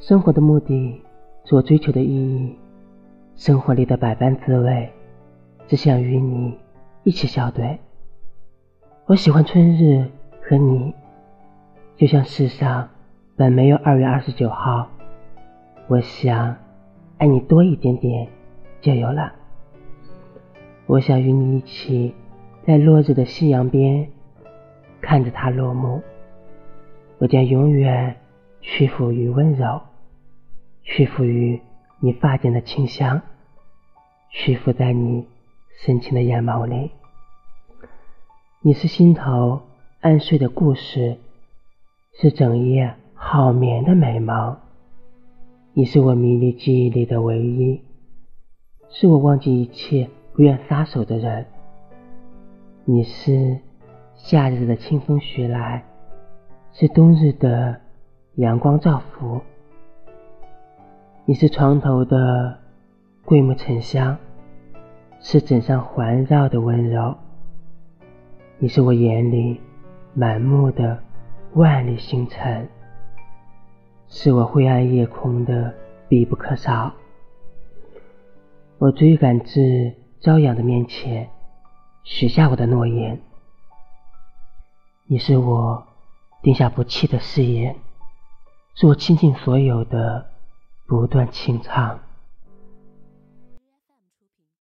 生活的目的，所追求的意义，生活里的百般滋味，只想与你一起笑对。我喜欢春日和你，就像世上本没有二月二十九号。我想爱你多一点点，就有了。我想与你一起，在落日的夕阳边，看着它落幕。我将永远屈服于温柔，屈服于你发间的清香，屈服在你深情的眼眸里。你是心头安睡的故事，是整夜好眠的美梦。你是我迷离记忆里的唯一，是我忘记一切。不愿撒手的人，你是夏日的清风徐来，是冬日的阳光照拂。你是床头的桂木沉香，是枕上环绕的温柔。你是我眼里满目的万里星辰，是我灰暗夜空的必不可少。我追赶至。朝阳的面前，许下我的诺言。你是我定下不弃的誓言，是我倾尽所有的不断清唱。